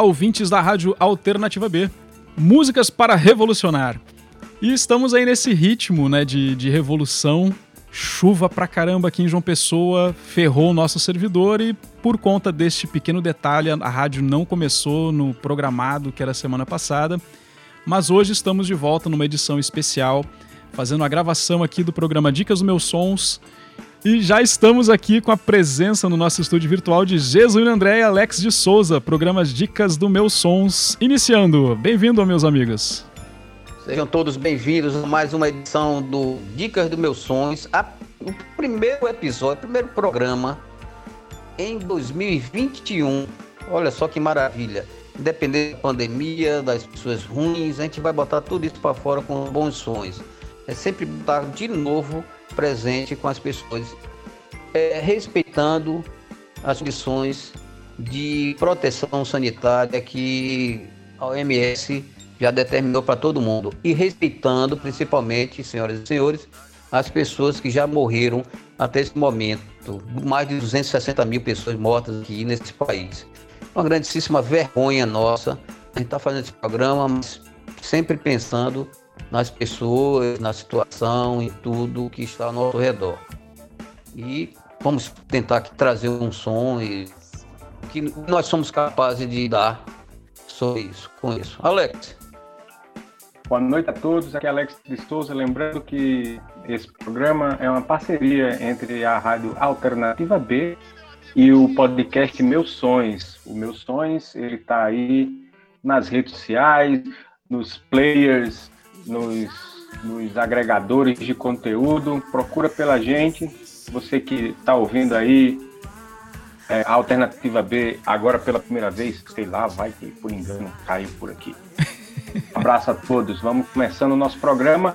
Olá, ouvintes da Rádio Alternativa B. Músicas para revolucionar. E estamos aí nesse ritmo né, de, de revolução. Chuva pra caramba aqui em João Pessoa ferrou o nosso servidor e por conta deste pequeno detalhe, a rádio não começou no programado que era semana passada. Mas hoje estamos de volta numa edição especial, fazendo a gravação aqui do programa Dicas dos Meus Sons. E já estamos aqui com a presença no nosso estúdio virtual de Jesus André e Alex de Souza, programa Dicas do Meus Sons, iniciando. Bem-vindo, meus amigos. Sejam todos bem-vindos a mais uma edição do Dicas dos Meus Sons, a, o primeiro episódio, o primeiro programa em 2021. Olha só que maravilha. Independente da pandemia, das pessoas ruins, a gente vai botar tudo isso para fora com bons sons. É sempre estar de novo presente com as pessoas, é, respeitando as condições de proteção sanitária que a OMS já determinou para todo mundo e respeitando principalmente, senhoras e senhores, as pessoas que já morreram até esse momento. Mais de 260 mil pessoas mortas aqui nesse país. Uma grandíssima vergonha nossa. A gente está fazendo esse programa, mas sempre pensando nas pessoas, na situação e tudo que está ao nosso redor. E vamos tentar trazer um som e que nós somos capazes de dar só isso, com isso. Alex. Boa noite a todos, aqui é Alex Cristoso, lembrando que esse programa é uma parceria entre a Rádio Alternativa B e o podcast Meus Sonhos. O Meus Sonhos, ele está aí nas redes sociais, nos players, nos, nos agregadores de conteúdo. Procura pela gente. Você que está ouvindo aí é, a Alternativa B agora pela primeira vez, sei lá, vai que por engano caiu por aqui. Um abraço a todos. Vamos começando o nosso programa.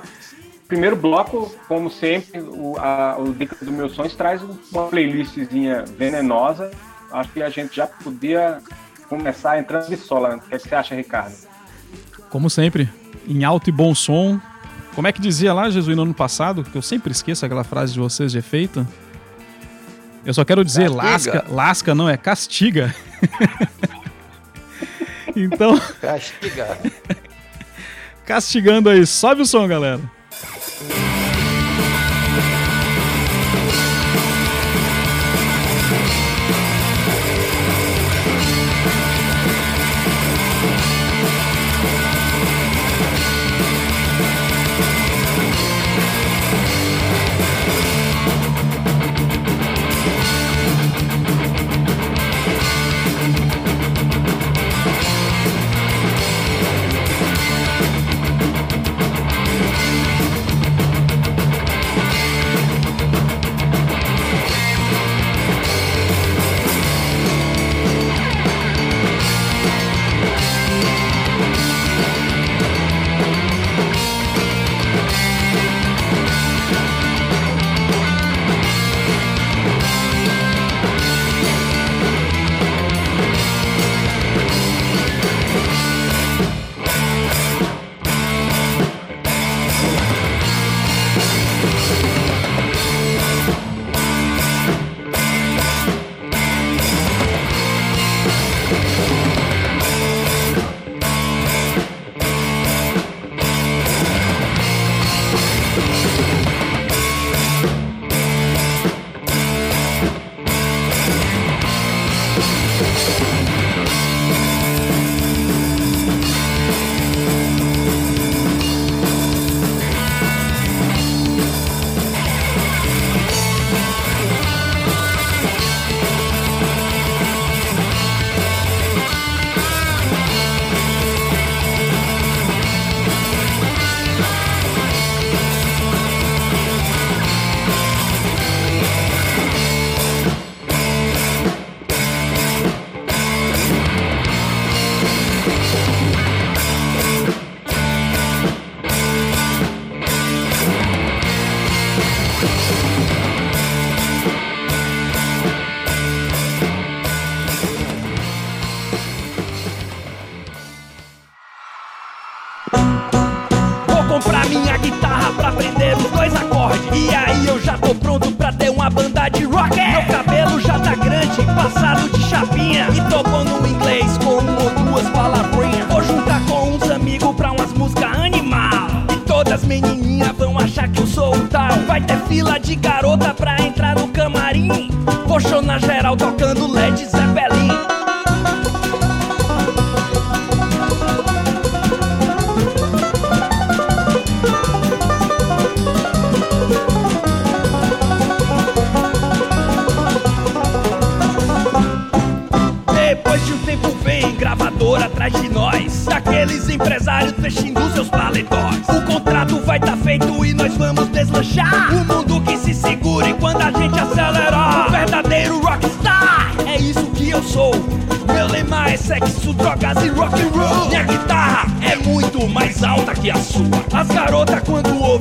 Primeiro bloco, como sempre, o, a, o Dica dos Meus Sonhos traz uma playlistzinha venenosa. Acho que a gente já podia começar entrando de sola. O que, é que você acha, Ricardo? Como sempre, em alto e bom som. Como é que dizia lá, Jesus, no ano passado? Que eu sempre esqueço aquela frase de vocês de efeito. Eu só quero dizer castiga. lasca, lasca não, é castiga. então. Castiga. Castigando aí. Sobe o som, galera.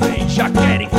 Ouvem já querem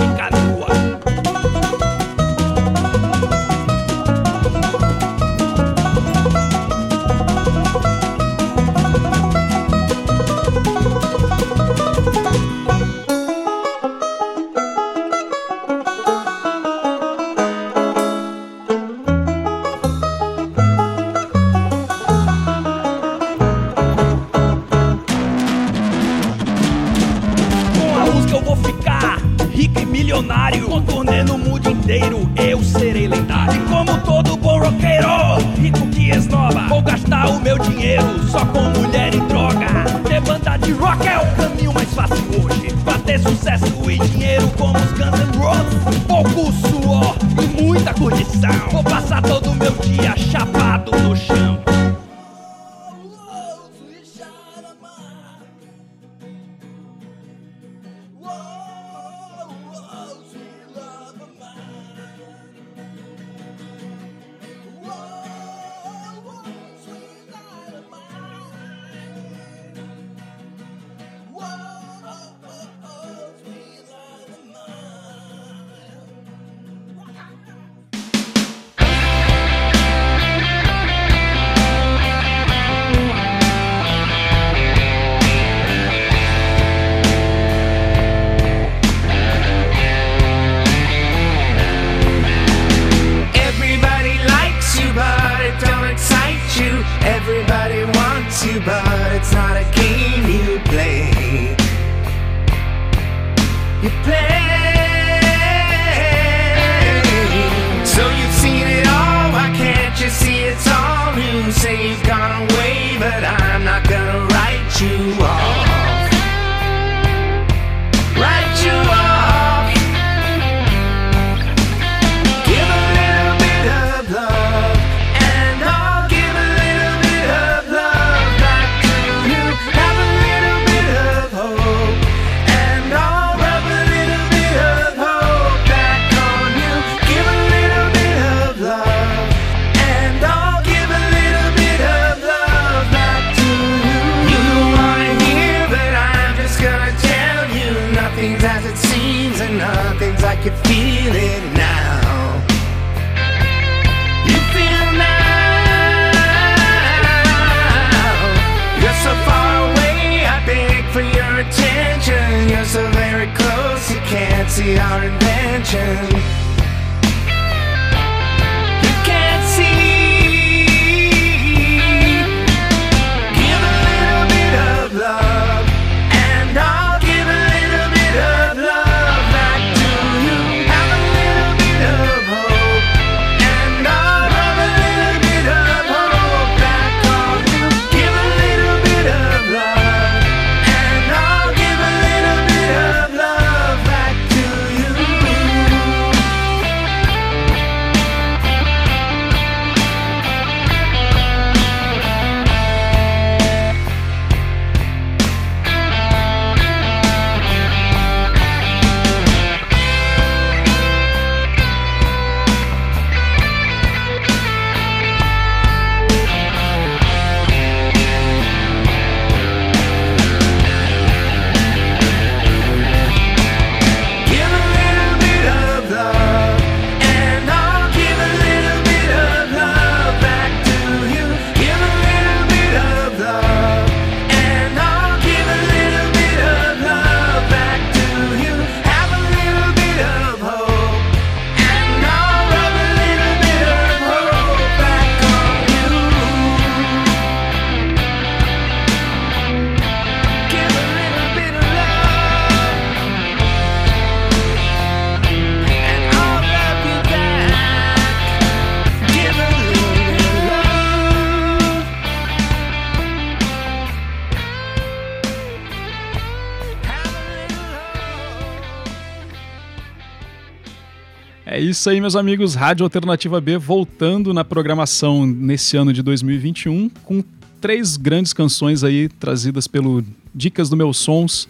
É isso aí, meus amigos. Rádio Alternativa B voltando na programação nesse ano de 2021 com três grandes canções aí trazidas pelo Dicas do Meus Sons.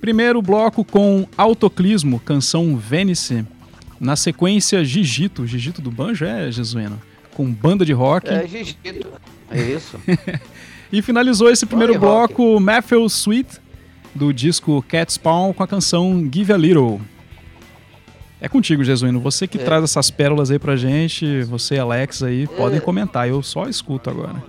Primeiro bloco com Autoclismo, canção Vênice. Na sequência, Gigito. Gigito do Banjo é, Jesuíno? Com banda de rock. É, Gigito. É isso. E finalizou esse primeiro Banda bloco Matthew Sweet, do disco Cat Spawn, com a canção Give a Little. É contigo, Jesuíno. Você que É. traz essas pérolas aí pra gente, você e Alex aí, podem comentar. Eu só escuto agora.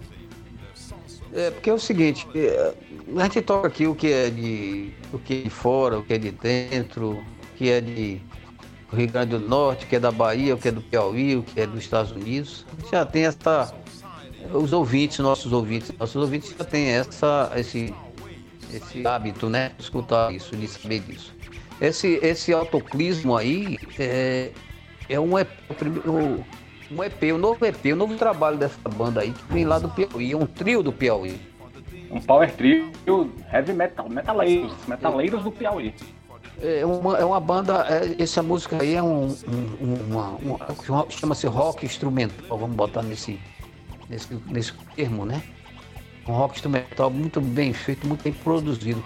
É, porque é o seguinte, é, a gente toca aqui o que é de o que é de fora, o que é de dentro, o que é de Rio Grande do Norte, o que é da Bahia, o que é do Piauí, o que é dos Estados Unidos. A gente já tem essa. Os ouvintes, nossos ouvintes, nossos ouvintes já têm essa, esse, esse hábito, né? De escutar isso, de saber disso. Esse, esse autoclismo aí é, é um EP, um EP, o novo EP, o novo trabalho dessa banda aí, que vem lá do Piauí, é um trio do Piauí. Um power trio heavy metal, metaleiros, metaleiros do Piauí. É uma, é uma banda, é- essa música aí é um, um- um- uma, uma- chama-se rock instrumental, vamos botar nesse, nesse, nesse termo, né? Um rock instrumental muito bem feito, muito bem produzido.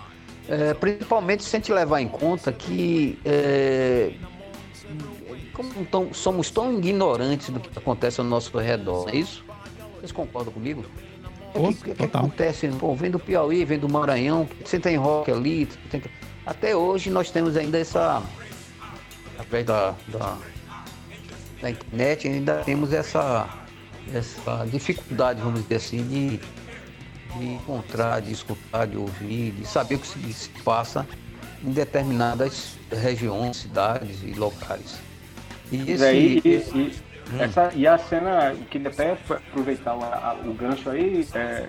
É, principalmente se a gente levar em conta que é, como tão- somos tão ignorantes do que acontece ao nosso redor, não é isso? Vocês concordam comigo? O que, que acontece? Pô, vem do Piauí, vem do Maranhão, você tem rock ali. tem Até hoje nós temos ainda essa. Através da, da, da internet, ainda temos essa, essa dificuldade, vamos dizer assim, de, de encontrar, de escutar, de ouvir, de saber o que se, se passa em determinadas regiões, cidades e locais. E E, esse, aí, e, esse- e- essa, e a cena, que até aproveitar o, a- o gancho aí, é,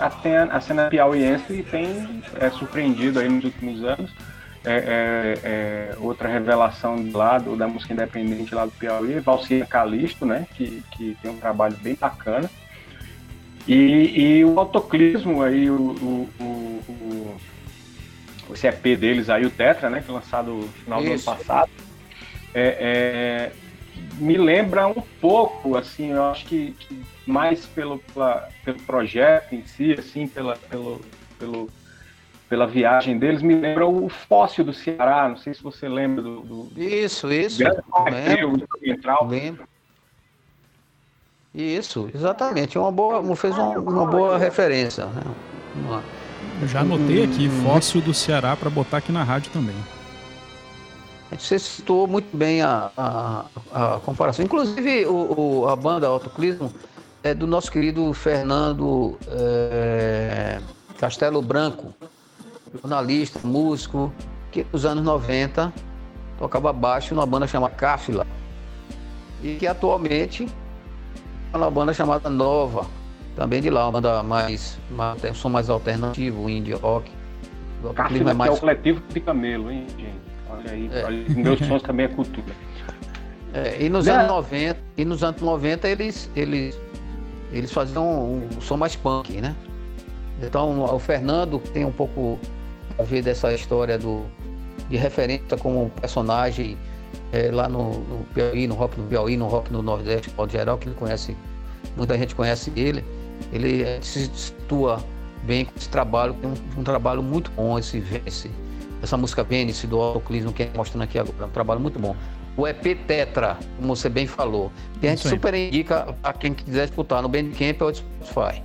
a, cena, a cena piauiense tem é, surpreendido aí nos últimos anos. É, é, é, outra revelação de lá do, da música independente lá do Piauí, Valcina Calisto, né? Que, que tem um trabalho bem bacana. E, e o autoclismo aí, o, o, o, o- esse EP deles aí, o Tetra, né? Que lançado no final do ano Isso. passado. É, é, me lembra um pouco, assim, eu acho que, que mais pelo, pela- pelo projeto em si, assim, pela, pelo, pelo, pela viagem deles, me lembra o Fóssil do Ceará, não sei se você lembra do, do isso, isso. grande lembro. instrumental. Lembro. Isso, exatamente. É Uma boa, fez uma, uma boa referência. Né? Uma- Eu já anotei aqui, Fóssil do Ceará, pra botar aqui na rádio também. Você citou muito bem a, a, a comparação. Inclusive, o, o- a banda Autoclismo é do nosso querido Fernando eh, Castelo Branco, jornalista, músico, que nos anos 90 tocava baixo numa banda chamada Cáfila. E que atualmente é uma banda chamada Nova, também de lá, uma banda mais, mais tem um som mais alternativo, indie rock. O Cáfila, é é mais o coletivo de camelo, hein, gente? Olha aí, É. olha, meus sons também é cultura. É, e nos Né? anos 90, e nos anos 90 eles, eles, eles faziam um, um som mais punk, né? Então o Fernando tem um pouco a ver dessa história do, de referência como um personagem é, lá no, no Piauí, no rock no Piauí, no rock no Nordeste, de modo geral, que ele conhece, muita gente conhece ele. Ele eh, se situa bem com esse trabalho, tem um, um trabalho muito bom esse, esse essa música Vênice do Autoclismo que é mostrando aqui agora, é um trabalho muito bom. O EP Tetra, como você bem falou, que a gente super indica a quem quiser escutar no Bandcamp ou no Spotify.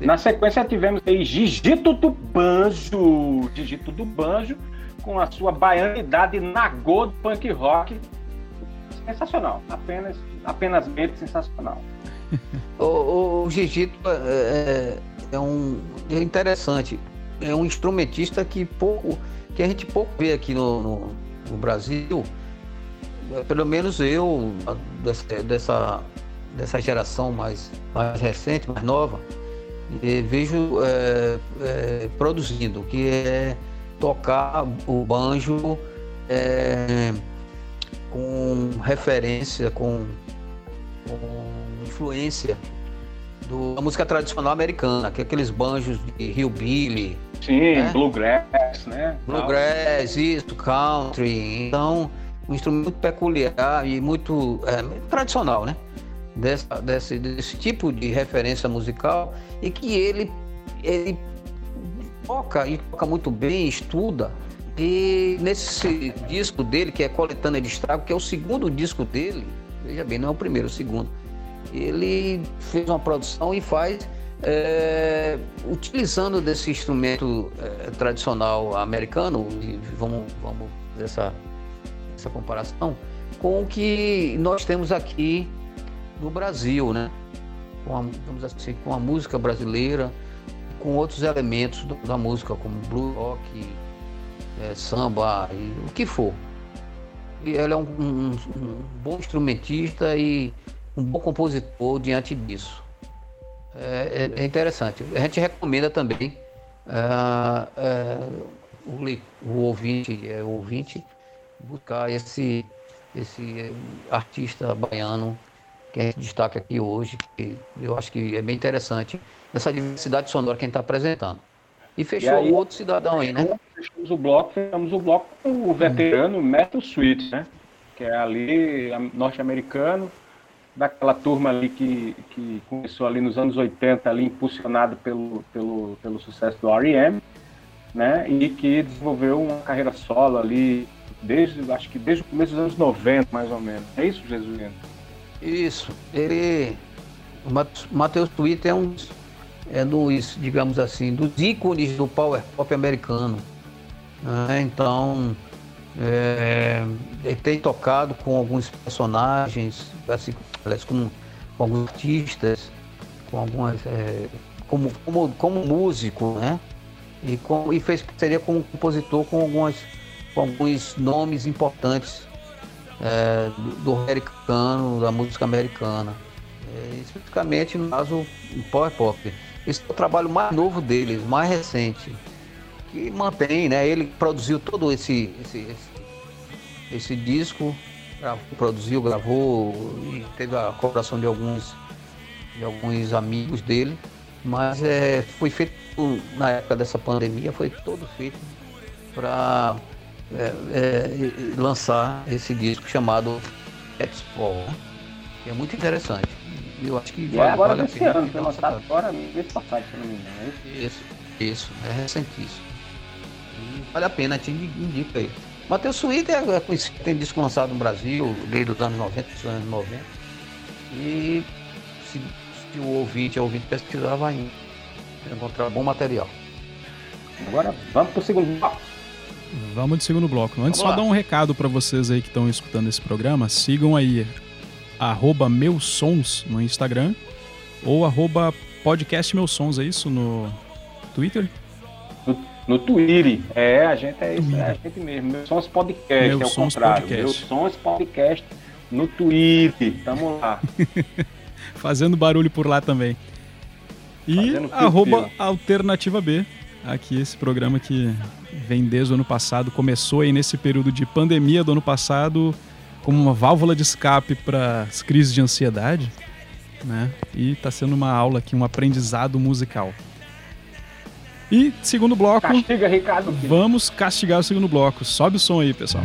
Na sequência tivemos aí Gigito do Banjo, Gigito do Banjo, com a sua baianidade nagô do punk rock. Sensacional, apenas, apenas bem sensacional. O, o, Gigito é, é um é interessante, é um instrumentista que pouco, que a gente pouco vê aqui no, no, no Brasil. É, Pelo menos eu dessa, dessa, dessa geração mais, mais recente, mais nova, eh, vejo é, é, produzindo, que é tocar o banjo é, com referência, com, com influência do- da música tradicional americana, que é aqueles banjos de hillbilly, Sim, É? bluegrass, né? bluegrass, isso, country. Então, um instrumento muito peculiar e muito é, tradicional, né? Dessa, desse, desse tipo de referência musical e que ele, ele toca e toca muito bem, estuda. E nesse disco dele, que é Coletânea de Estrago, que é o segundo disco dele, veja bem, não é o primeiro, é o segundo. Ele fez uma produção e faz é, utilizando desse instrumento é, tradicional americano, vamos, vamos fazer essa, essa comparação, com o que nós temos aqui no Brasil, né? Com a, assim, com a música brasileira, com outros elementos do- da música, como blues, rock, é, samba, e o que for. E ele é um, um- um bom instrumentista e um bom compositor diante disso. É, é- é interessante. A gente recomenda também ah, é, o, o ouvinte, o ouvinte buscar esse, esse artista baiano que a gente destaca aqui hoje, que eu acho que é bem interessante, essa diversidade sonora que a gente está apresentando. E fechou aí- o outro cidadão aí, né? Fechamos o bloco, fechamos o bloco com o veterano Metal Sweet, né? Que é ali norte-americano, daquela turma ali que, que começou ali nos anos 80, ali impulsionado pelo, pelo, pelo sucesso do R.E.M., né? E que desenvolveu uma carreira solo ali desde, acho que desde o começo dos anos 90, mais ou menos. É isso, Jesuíno? Isso, ele. O Mat- Matheus Twitter é um é dos, digamos assim, dos ícones do power pop americano. né? Então, é, ele tem tocado com alguns personagens, assim, com, com alguns artistas, com algumas. é, como, como, como músico, né? E, com, e fez parceria com um compositor com, algumas, com alguns nomes importantes é, do, do americano, da música americana. É, especificamente, no caso, Power Pop. Esse é o trabalho mais novo deles, mais recente, que mantém, né? Ele produziu todo esse, esse, esse, esse disco, produziu, gravou e teve a colaboração de alguns, de alguns amigos dele, mas é, foi feito na época dessa pandemia, foi todo feito para é, é, lançar esse disco chamado Expo, né? que é muito interessante. Eu acho que E é vale, agora vale a pena. ano, foi lançado agora mês passado, se eu não me engano. é isso? Isso, é recentíssimo. E vale a pena, te indi- indica aí. Matheus Suíte é é conhecido, tem disco lançado no Brasil desde os anos 90, dos anos 90. E se, se o ouvinte, o ouvinte pesquisar, vai encontrar bom material. Agora vamos pro segundo bloco. Vamos de segundo bloco. Antes, Vamos só lá. dar um recado para vocês aí que estão escutando esse programa. Sigam aí arroba meus sons no Instagram ou arroba podcast meus sons, é isso? No Twitter? No, no Twitter. É, a gente é isso, é a gente mesmo. Meus Sons Podcast, Meus é o Sons contrário. Podcast. Meus Sons Podcast no Twitter. Tamo lá. Fazendo barulho por lá também. E arroba Alternativa B. Aqui esse programa que vem desde o ano passado, começou aí nesse período de pandemia do ano passado como uma válvula de escape para as crises de ansiedade, né? E está sendo uma aula aqui, um aprendizado musical. E segundo bloco, Castiga, Ricardo. Filho. vamos castigar o segundo bloco. Sobe o som aí, pessoal.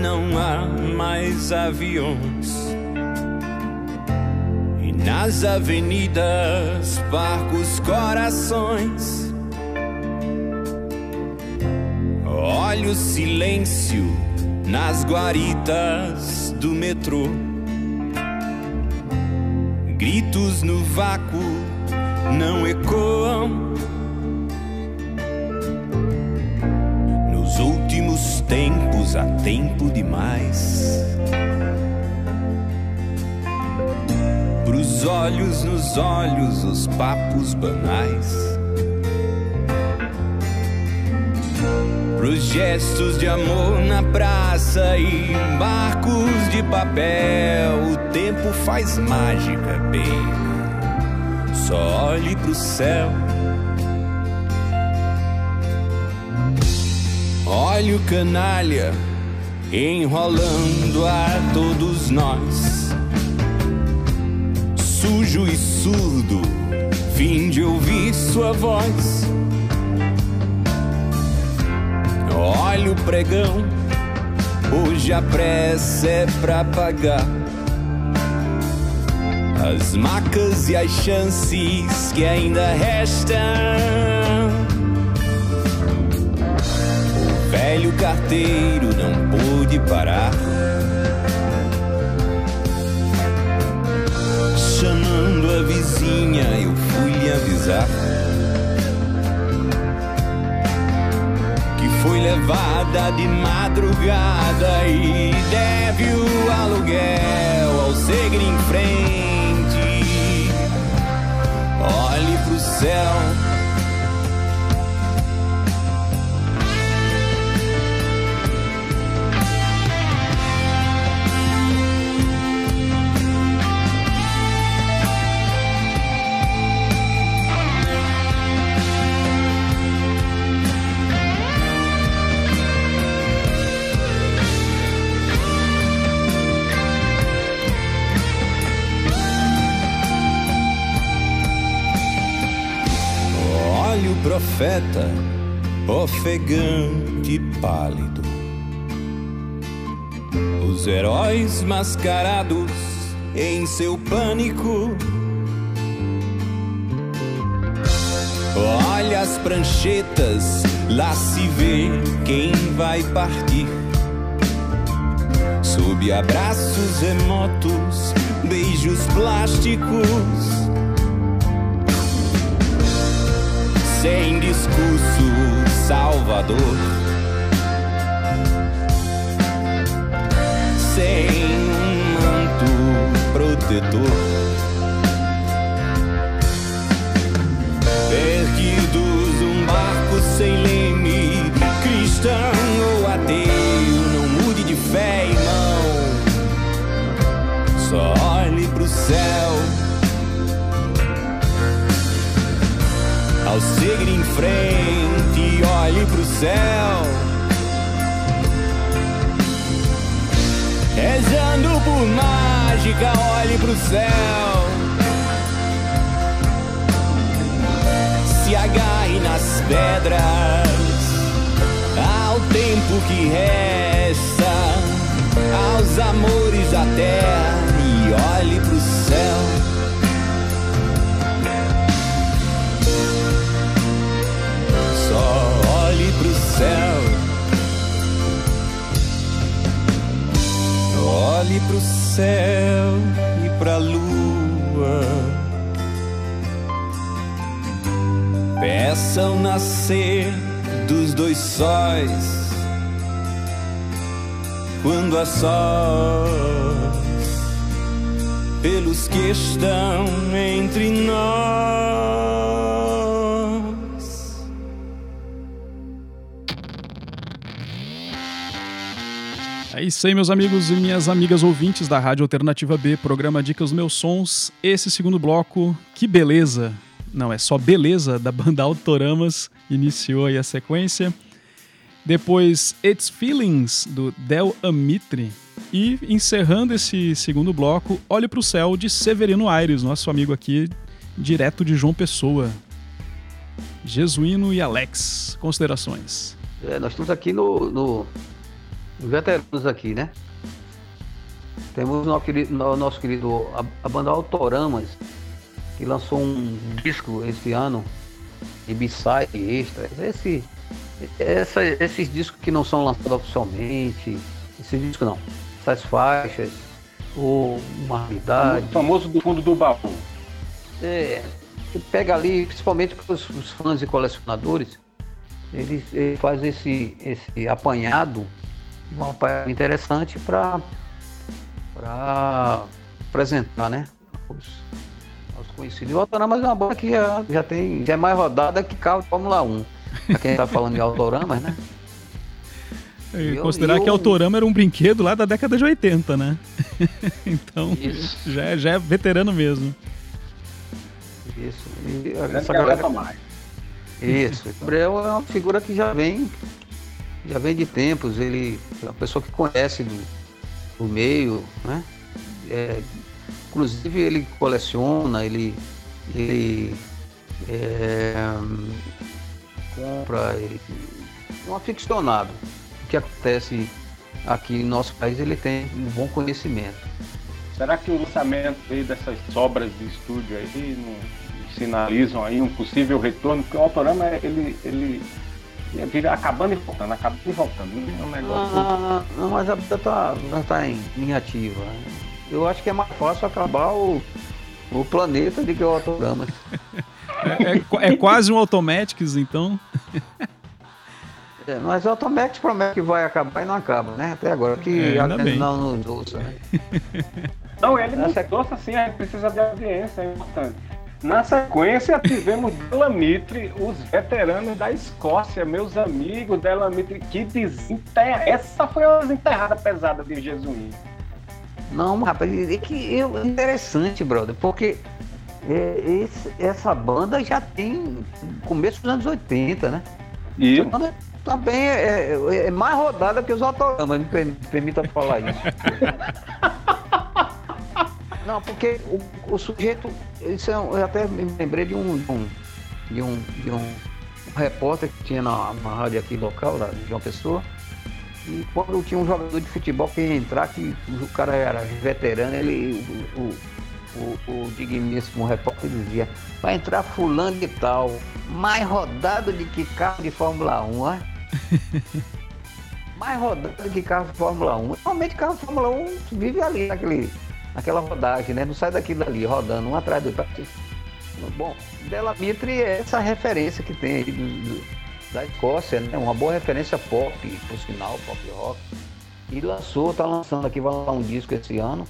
Não há mais aviões. E nas avenidas, parcos corações. Olha o silêncio nas guaritas do metrô. Gritos no vácuo não ecoam. Nos últimos tempos há tempo demais. Pros olhos nos olhos, os papos banais. Pros gestos de amor na praça e barcos de papel, o tempo faz mágica, baby. Só olhe pro céu. Olha o canalha enrolando a todos nós. Sujo e surdo, fim de ouvir sua voz. Olha o pregão, hoje a pressa é pra pagar. As macas e as chances que ainda restam. Velho carteiro não pôde parar. Chamando a vizinha, eu fui lhe avisar. Que foi levada de madrugada e deve o aluguel ao seguir em frente. Olhe pro céu. Profeta, ofegante e pálido. Os heróis mascarados em seu pânico. Olha as pranchetas, lá se vê quem vai partir. Sob abraços remotos, beijos plásticos. Sem discurso salvador, sem um manto protetor. Frente, olhe pro céu. Rezando por mágica, olhe pro céu. Se agarre nas pedras, ao tempo que resta, aos amores da terra, e olhe pro céu. Céu. Olhe pro céu e pra lua. Peça o nascer dos dois sóis. Quando a sós, pelos que estão entre nós. É isso aí, meus amigos e minhas amigas ouvintes da Rádio Alternativa B, programa Dicas dos Meus Sons. Esse segundo bloco, que beleza! Não, é só beleza da banda Autoramas, iniciou aí a sequência. Depois, It's Feelings, do Del Amitri. E encerrando esse segundo bloco, Olhe pro Céu, de Severino Aires, nosso amigo aqui, direto de João Pessoa. Jesuíno e Alex, considerações. É, nós estamos aqui no, no, veteranos aqui, né? Temos o nosso querido, no- nosso querido a, banda Autoramas, que lançou um disco esse ano, de B-side extra. Esse, essa, esses discos que não são lançados oficialmente, esses discos não. Essas faixas, ou uma raridade. O famoso do fundo do baú. É, pega ali, principalmente para os, os fãs e colecionadores, ele, ele faz esse, esse apanhado, um apanhado interessante para apresentar, né? Os, aos conhecidos. E o Autoramas é uma banda que já, já tem, já é mais rodada que carro de Fórmula 1. Pra quem tá falando de Autoramas, né? E Eu- considerar eu- que Autorama era um brinquedo lá da década de 80, né? então, Isso. já, é- já é veterano mesmo. Isso. E essa Gabriel galera Tomás. Isso. O Gabriel é uma figura que já vem, já vem de tempos. Ele é uma pessoa que conhece do, do meio, né? É, inclusive ele coleciona, ele, ele é, compra, ele é um aficionado. O que acontece aqui no nosso país, ele tem um bom conhecimento. Será que o lançamento aí dessas sobras de estúdio aí não sinalizam aí um possível retorno? Porque o Autorama, ele, ele acabando e voltando, acabando e voltando. É um negócio... Ah, não, mas a vida tá, já tá em linha ativa. Eu acho que é mais fácil acabar o, o planeta do que o Autorama. É, é é quase um Automatics, então. É, mas o Automax promete que vai acabar e não acaba, né? Até agora, que É, a ainda não nos ouça, né? Não, ele não Essa- doce assim, a gente precisa de audiência, é importante. Na sequência, tivemos Delamitre, os veteranos da Escócia, meus amigos Delamitre, que desenterra. Essa foi a desenterrada pesada de Jesuíno. Não, rapaz, é que eu, interessante, brother, porque é, esse- essa banda já tem começo dos anos 80, né? E Essa banda também é, é- é mais rodada que os Autoramas, me per- permita falar isso. Não, porque o, o sujeito, isso é eu até me lembrei de um, de um, de um, de um repórter que tinha na, na rádio aqui local, lá de João Pessoa, e quando tinha um jogador de futebol que ia entrar, que o cara era veterano, ele, o, o, o, o digníssimo repórter dizia, vai entrar fulano de tal, mais rodado de que carro de Fórmula 1, ó. mais rodado de que carro de Fórmula 1. Normalmente carro de Fórmula 1 vive ali naquele, naquela rodagem, né? Não sai daquilo ali, rodando um atrás do outro. Bom, Della Mitre é essa referência que tem aí do- do- da Escócia, né? Uma boa referência pop, por sinal, pop rock. E lançou, tá lançando aqui, vai lançar um disco esse ano.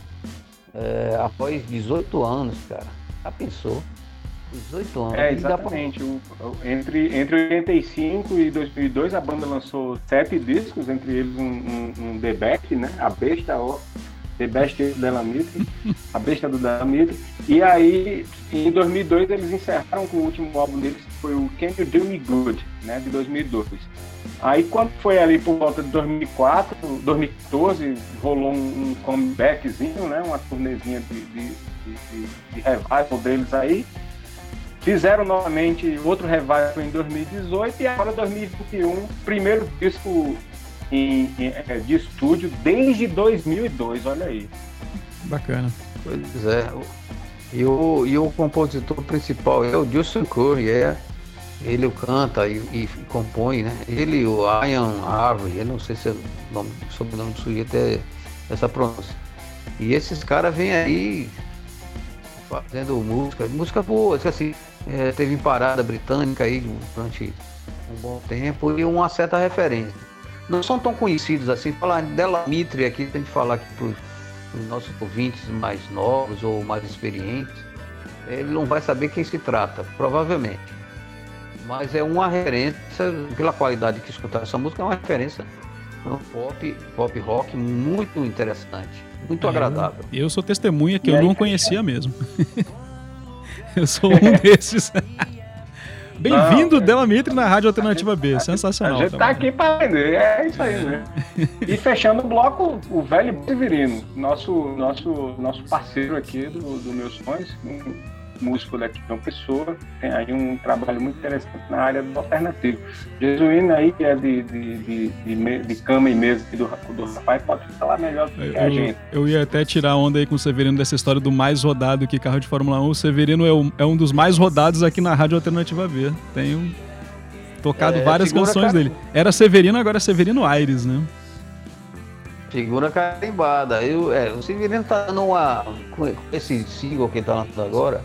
é, após 18 anos, cara. Já pensou? 18 anos. É, E dá pra- exatamente. O- entre, entre 85 e 2002, a banda lançou sete discos, entre eles um, um, um The Back, né? A Besta, The Best do Delamitre, a Besta do Delamitre. E aí, em 2002, eles encerraram com o último álbum deles, que foi o Can You Do Me Good, né? De 2002. Aí, quando foi ali por volta de 2004, 2014, rolou um, comebackzinho, né? Uma turnezinha de, de, de, de revival deles aí. Fizeram novamente outro revival em 2018 e agora 2021, primeiro disco em- em- é, de estúdio desde 2002, olha aí. Bacana. Pois é. E o, e o compositor principal é o Justin Curry, é. Ele o canta e, e compõe, né? Ele, o Ian Harvey, eu não sei se é o nome, sobrenome do sujeito é essa pronúncia. E esses caras vêm aí fazendo música, música boa, assim, é, teve em parada britânica aí durante um bom tempo e uma certa referência. Não são tão conhecidos assim, falar dela Mitre aqui, tem que falar aqui pros os nossos ouvintes mais novos ou mais experientes, ele não vai saber quem se trata, provavelmente. Mas é uma referência, pela qualidade que escutar essa música, é uma referência um pop, pop rock muito interessante, muito É, agradável. Eu sou testemunha que E eu aí, não conhecia mesmo. eu sou um desses. Bem-vindo, é. Della Mitre, na Rádio Alternativa B. A Sensacional. gente tá aqui para aprender, é isso aí, né? E fechando o bloco, o velho Severino, nosso, nosso, nosso parceiro aqui do, do Meus Sonhos, um músico daqui de uma pessoa, tem aí um trabalho muito interessante na área do alternativo. Jesuíno aí, que é de, de, de, de, cama e mesa aqui do, do rapaz, pode falar melhor do que a gente. eu ia até tirar onda aí com o Severino dessa história do mais rodado que carro de Fórmula 1. O Severino é, o- é um dos mais rodados aqui na Rádio Alternativa B. Tenho tocado É, várias canções dele. Era Severino, agora é Severino Aires, né? Figura carimbada. Eu, é, o Severino tá dando uma. Com com esse single que ele tá lançando agora,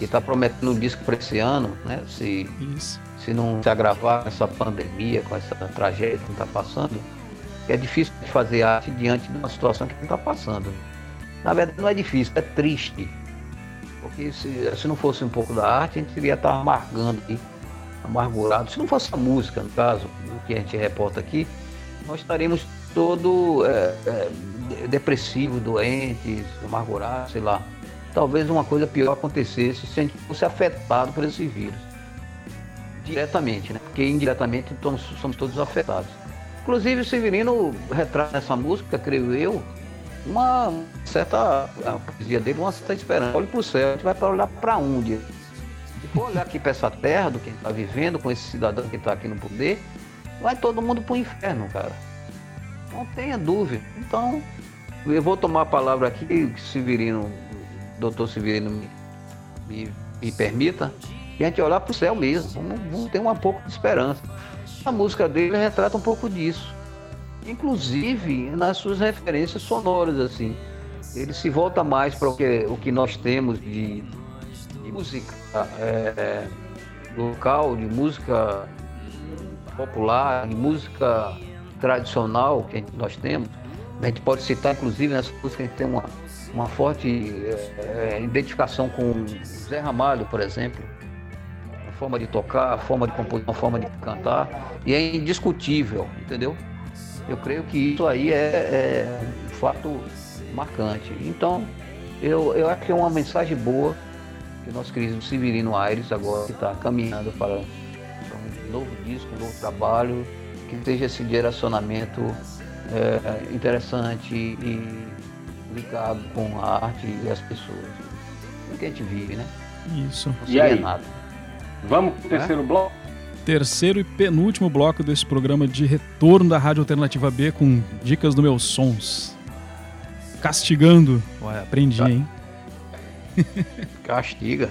que tá prometendo um disco pra esse ano, né? Se, Isso. se não se agravar com essa pandemia, com essa tragédia que está passando, é difícil fazer arte diante de uma situação que está passando. Na verdade, não é difícil, é triste. Porque se, se não fosse um pouco da arte, a gente iria estar amargando aqui, amargurado. Se não fosse a música, no caso, o que a gente reporta aqui, nós estaríamos todo é, é, de- depressivo, doentes, amargurados, sei lá. Talvez uma coisa pior acontecesse se a gente fosse afetado por esse vírus diretamente, né? Porque indiretamente então, somos todos afetados. Inclusive o Severino retrata nessa música, creio eu, uma certa a poesia dele, uma certa esperança. Olhe para o céu, a gente vai para olhar para onde? Se for olhar aqui para essa terra do que a gente está vivendo, com esse cidadão que está aqui no poder, vai todo mundo para o inferno, cara. Não tenha dúvida. Então, eu vou tomar a palavra aqui, Severino, doutor Severino me, me, me permita, e a gente olhar para o céu mesmo. Vamos, vamos ter um pouco de esperança. A música dele retrata um pouco disso. Inclusive nas suas referências sonoras, assim. Ele se volta mais para o que, o que nós temos de, de música é, local, de música popular, de música tradicional que nós temos. A gente pode citar, inclusive, nessa música a gente tem uma, uma forte é, identificação com Zé Ramalho, por exemplo. A forma de tocar, a forma de compor, a forma de cantar. E é indiscutível, entendeu? Eu creio que isso aí é, é um fato marcante. Então, eu, eu acho que é uma mensagem boa que o nosso querido Severino Aires agora está caminhando para, para um novo disco, um novo trabalho, que seja esse direcionamento é, interessante e ligado com a arte e as pessoas. O que a gente vive, né? Isso. Não E aí? nada. Vamos pro terceiro bloco? Terceiro e penúltimo bloco desse programa de retorno da Rádio Alternativa B com dicas do meus sons. Castigando. Ué, aprendi, hein? Castiga.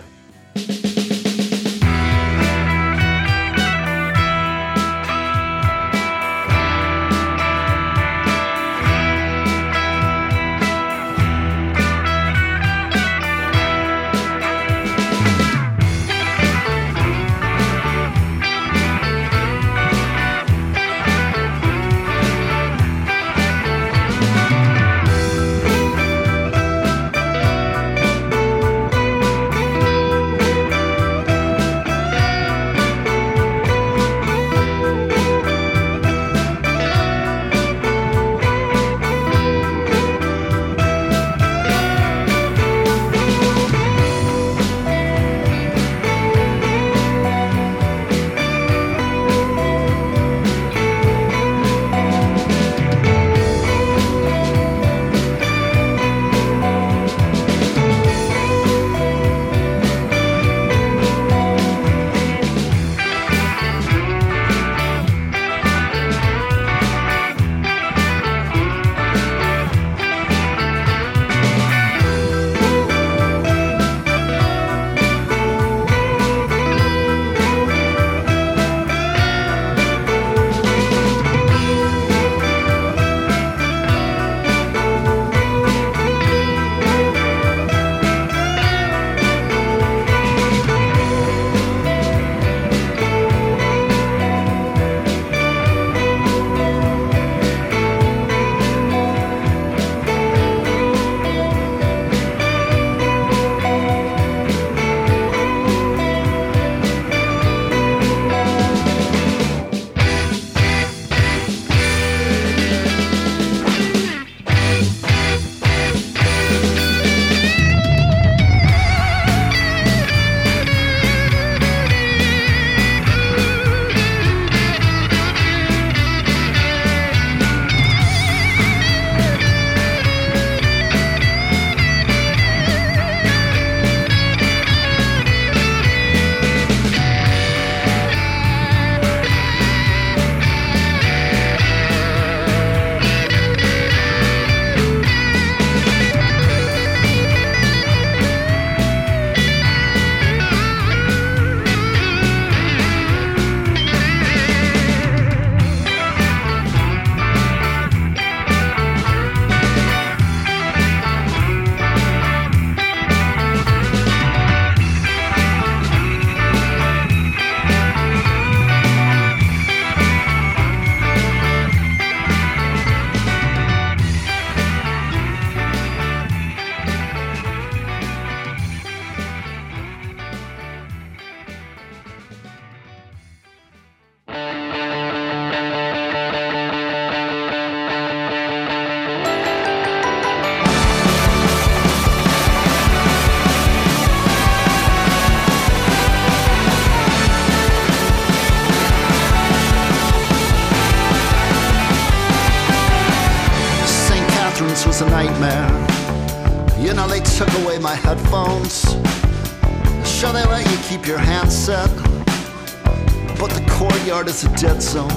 Is a dead zone.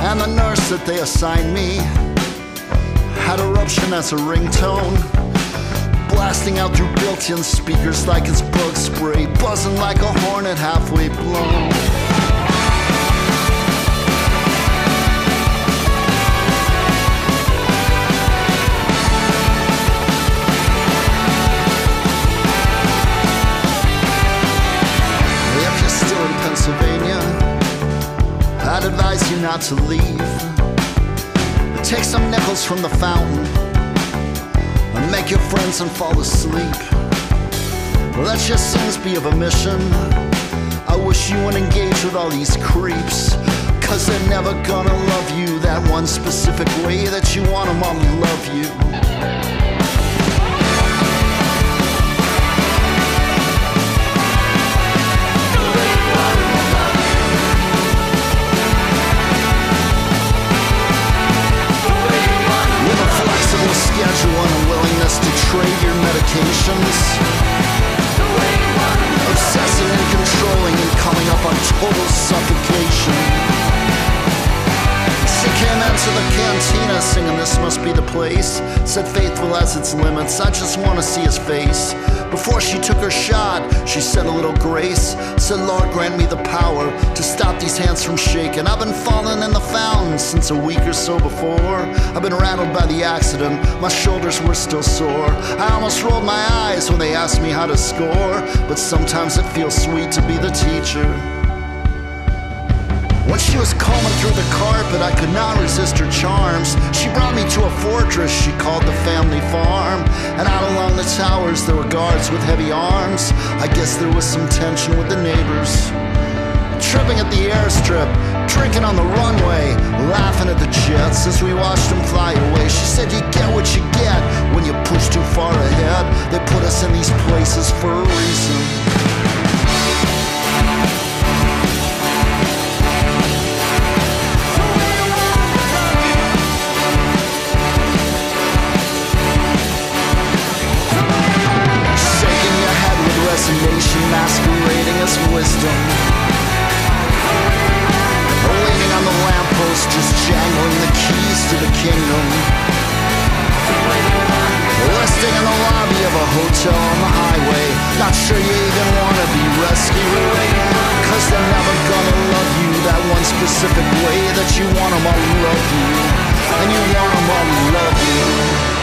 And the nurse that they assigned me had eruption as a ringtone. Blasting out through built in speakers like it's bug spray, buzzing like a hornet halfway blown. Not to leave. Take some nickels from the fountain and make your friends and fall asleep. Let your sins be of a mission. I wish you wouldn't engage with all these creeps. Cause they're never gonna love you that one specific way that you want them all to love you. Medications. Obsessing and controlling and coming up on total suffocation. She came into the cantina singing This Must Be the Place. Said faithful as its limits, I just wanna see his face. Before she took her shot, she said a little grace. Said, Lord, grant me the power to stop these hands from shaking. I've been falling in the fountain since a week or so before. I've been rattled by the accident, my shoulders were still sore. I almost rolled my eyes when they asked me how to score. But sometimes it feels sweet to be the teacher. When she was combing through the carpet, I could not resist her charms. She brought me to a fortress she called the family farm. And out along the towers, there were guards with heavy arms. I guess there was some tension with the neighbors. Tripping at the airstrip, drinking on the runway, laughing at the jets as we watched them fly away. She said, You get what you get when you push too far ahead. They put us in these places for a reason. To the kingdom. Listing in the lobby of a hotel on the highway. Not sure you even wanna be rescued. Cause they're never gonna love you that one specific way that you want them all to love you. And you want them all to love you.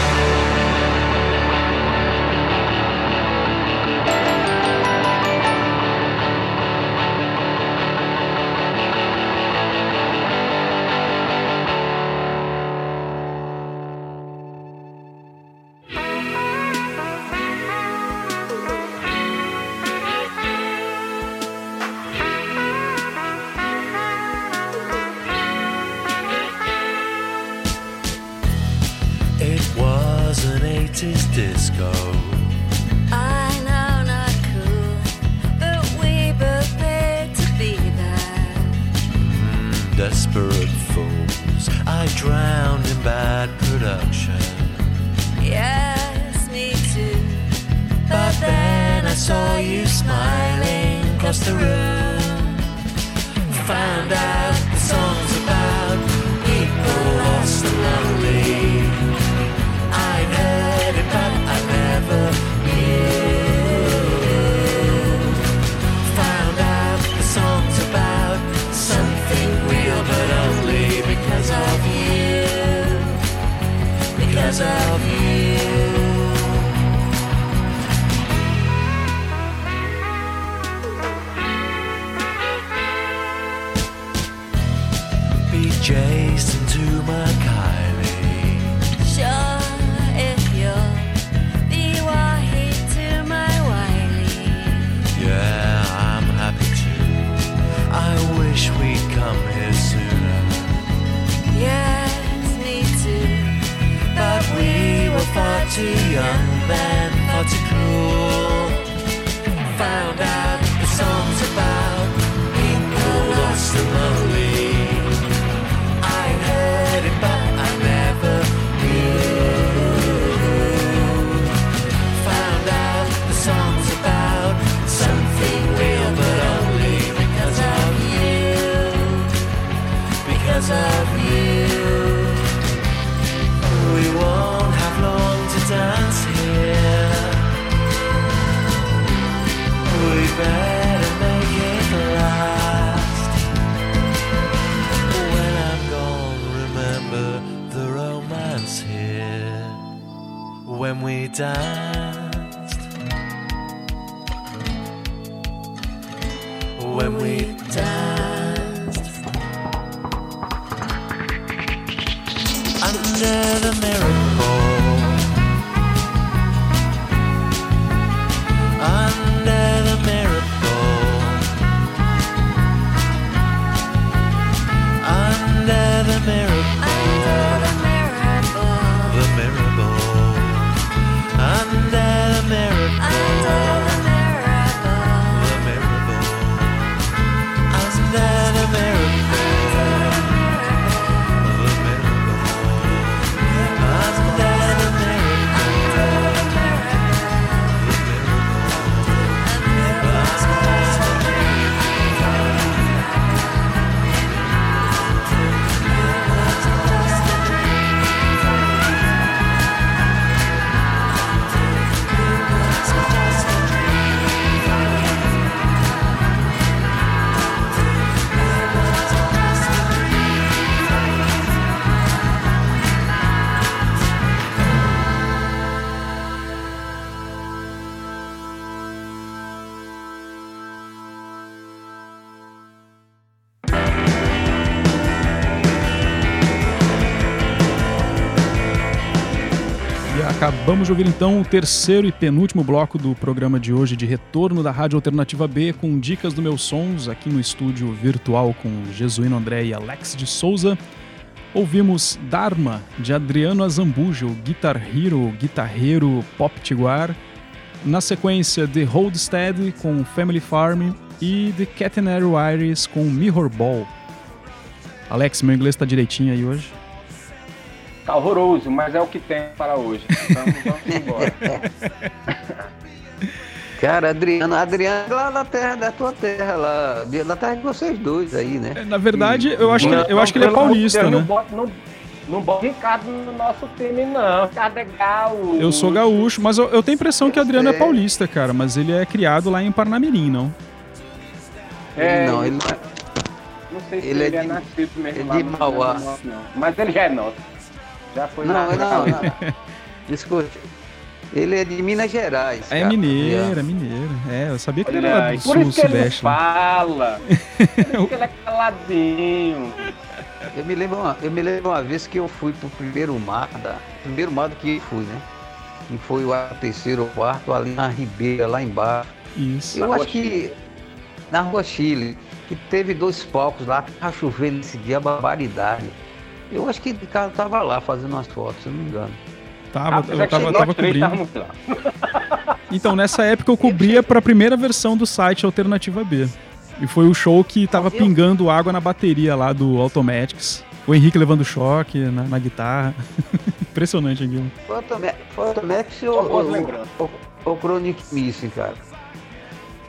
back. 在。De ouvir então o terceiro e penúltimo bloco do programa de hoje de retorno da Rádio Alternativa B com dicas do meus sons aqui no estúdio virtual com Jesuíno André e Alex de Souza. Ouvimos Dharma de Adriano Azambuja, o Guitar Hero, guitarreiro pop tiguar. Na sequência, The Hold Steady com Family Farm e The Catenary Iris com Mirror Ball. Alex, meu inglês tá direitinho aí hoje? Tá horroroso, mas é o que tem para hoje. Então vamos embora. Cara, Adriano, Adriano é lá da terra, da tua terra, lá, da terra de vocês dois aí, né? É, Na verdade, eu acho que ele, eu acho que ele é paulista, Não né? bota, não, não bota Ricardo no nosso time, não. Ricardo é gaúcho. Eu sou gaúcho, mas eu, eu tenho a impressão que o Adriano é sei. paulista, cara. Mas ele é criado lá em Parnamirim, não? É, não, ele Não sei se ele ele, é é, de- nascido mesmo ele lá de Mauá. Não. Mas ele já é nosso. Já foi Não, na- não, não. Escute. Ele é de Minas Gerais. É cara. mineiro, é mineiro. É, eu sabia que ele Olha era aí, do por sul, isso que ele não sudeste. né? fala. Por isso que ele é caladinho. Eu me lembro uma, eu me lembro uma vez que eu fui pro primeiro mar, da, primeiro mar do que fui, né? E foi o terceiro ou quarto ali na Ribeira, lá embaixo. Isso. Eu Na acho que na Rua Chile, que teve dois palcos lá, tava chovendo nesse dia, barbaridade. Eu acho que o cara tava lá fazendo umas fotos, se eu não me engano. Tava, Apesar eu tava, tava cobrindo. Então, nessa época eu cobria pra primeira versão do site Alternativa B. E foi o show que tava pingando água na bateria lá do Automatics. O Henrique levando choque na, na guitarra. Impressionante aquilo. Foi o Só ou o Chronic Missing, cara?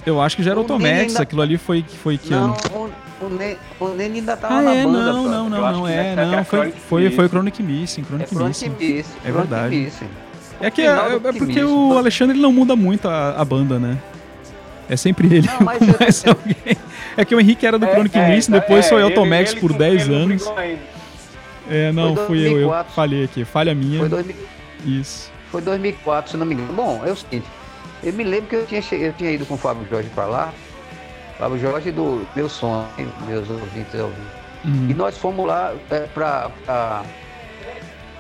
Eu acho que já era O Automatics, aquilo ali foi, foi que Não, ano? O, Ne- o Nene ainda tava Ah, na é, banda. não, não, Eu não, não, é, não, foi, Chronic foi, foi Missing. Chronic Missing, É Chronic Chronic Missing. Missing. É Chronic verdade. Missing. É que é, Final do é porque Optimismo. o Alexandre ele não muda muito a, a banda, né? É sempre ele. Não, mas eu- mais alguém. É que o Henrique era do Chronic Missing, depois é, foi ele- Automax ele por 10 ele não anos. brigou ainda. É, não, Foi fui eu, eu 2004. falhei aqui. Falha minha. Foi, 2000 Isso. foi 2004, se não me engano. Bom, é o seguinte. Eu me lembro que eu tinha, che- eu tinha ido com o Fábio Jorge pra lá. Fábio Jorge do meu sonho, meus ouvintes ouvintes. Uhum. E nós fomos lá é, pra, pra,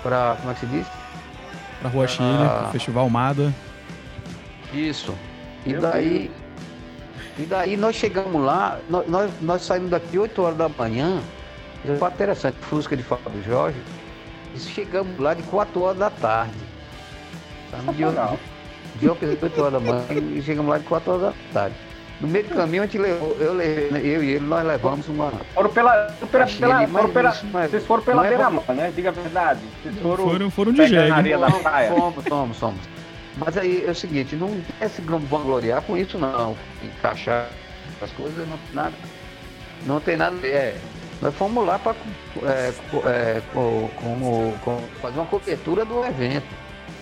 pra. Como é que se diz? Pra Rua Chile, pro Festival Almada. Isso. E Meu daí. E daí nós chegamos lá, nós, nós, saímos daqui 8 horas da manhã. Foi interessante, Fusca de Fábio Jorge. E chegamos lá de 4 horas da tarde. Saímos de, Sensacional. de, de 8 horas da manhã e chegamos lá de 4 horas da tarde. No meio do caminho a gente levou, eu, levei, né, eu e ele, nós levamos uma. Foram pela, pela, pela, ele, foram mas pela, é- vocês foram pela é beira bom. mar, né? Diga a verdade. Vocês foram, Foram, foram de praia. Somos, somos, somos. Mas aí é o seguinte, não tem se vangloriar com isso não. Encaixar as coisas, não, nada. Não tem nada. É, nós fomos lá para é, é, com- fazer uma cobertura do evento.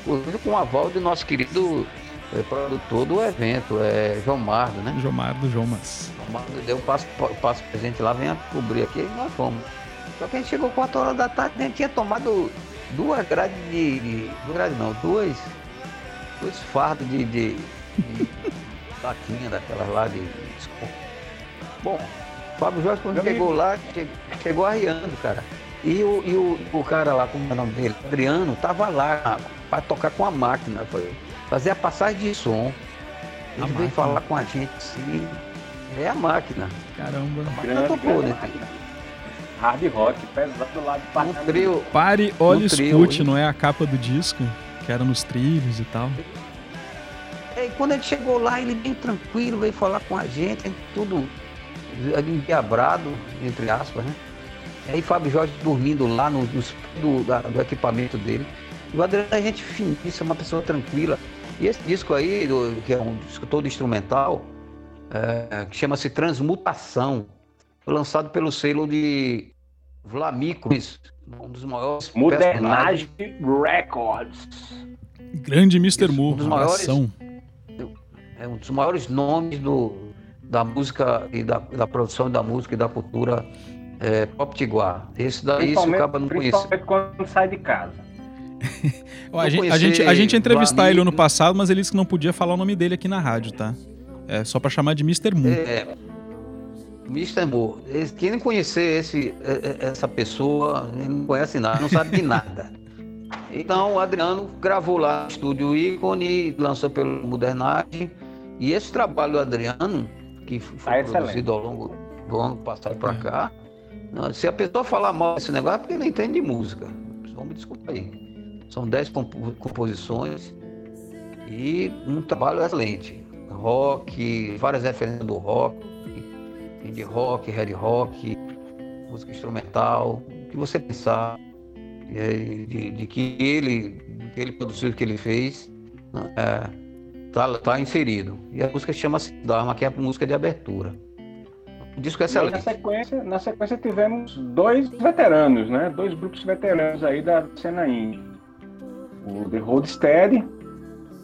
Inclusive com o aval do nosso querido é, produtor do evento, é, João Mardo, né? Jomar do Jomas. O Mardo deu o passo, passo presente lá, venha cobrir aqui e nós fomos. Só que a gente chegou 4 horas da tarde, a gente tinha tomado duas grades de. de duas grades não, duas. Dois fardos de. de, de taquinha daquelas lá de. de Bom, Fábio Jorge quando Meu chegou lá, che- chegou arriando, cara. E o, e o, o cara lá, como é o nome dele? Adriano, tava lá para tocar com a máquina, foi, fazer a passagem de som. Ele veio máquina. falar com a gente assim. É a máquina. Caramba. A máquina Grande, tocou, grande né? Hard rock, pesado lá de Um trio. Pare, olhe e No escute, não é a capa do disco, que era nos trilhos e tal. É, E quando ele chegou lá, ele bem tranquilo, veio falar com a gente, tudo endiabrado, entre aspas, né? E aí Fábio Jorge dormindo lá no, nos- do, da- do equipamento dele. E o Adriano é gente finíssima, uma pessoa tranquila. E esse disco aí, do- que é um disco todo instrumental, é, que chama-se Transmutação, foi lançado pelo selo de Vlamicos, um dos maiores Modernage Records. Grande Mr. Isso, Mu, um dos maiores- abração. é um dos maiores nomes do, da música e da, da produção da música e da cultura é, pop tiguar. Esse daí, se o cabo não conhecer. principalmente quando sai de casa. A, gente, a, gente, a gente ia entrevistar ele ano passado, mas ele disse que não podia falar o nome dele aqui na rádio, tá? É só pra chamar de Mr. Mu. É, Mr. Moore, esse- quem não conhecer esse, é, é, essa pessoa, ele não conhece nada, não sabe de nada. Então o Adriano gravou lá no estúdio Ícone, lançou pelo Modernage. E esse trabalho do Adriano, que foi Tá produzido ao longo do ano passado para cá, não, se a pessoa falar mal desse negócio é porque não entende de música. Me desculpa aí. São 10 compo- composições e um trabalho excelente. Rock, várias referências do rock, indie rock, head rock, música instrumental, o que você pensar é, de, de que ele, que ele produziu, que ele fez, é, tá, tá inserido. E a música chama-se Dharma, que é a música de abertura. O disco é E aí, na excelente. sequência, na sequência tivemos dois veteranos, né? Dois grupos veteranos aí da cena indie. O The Roadsteady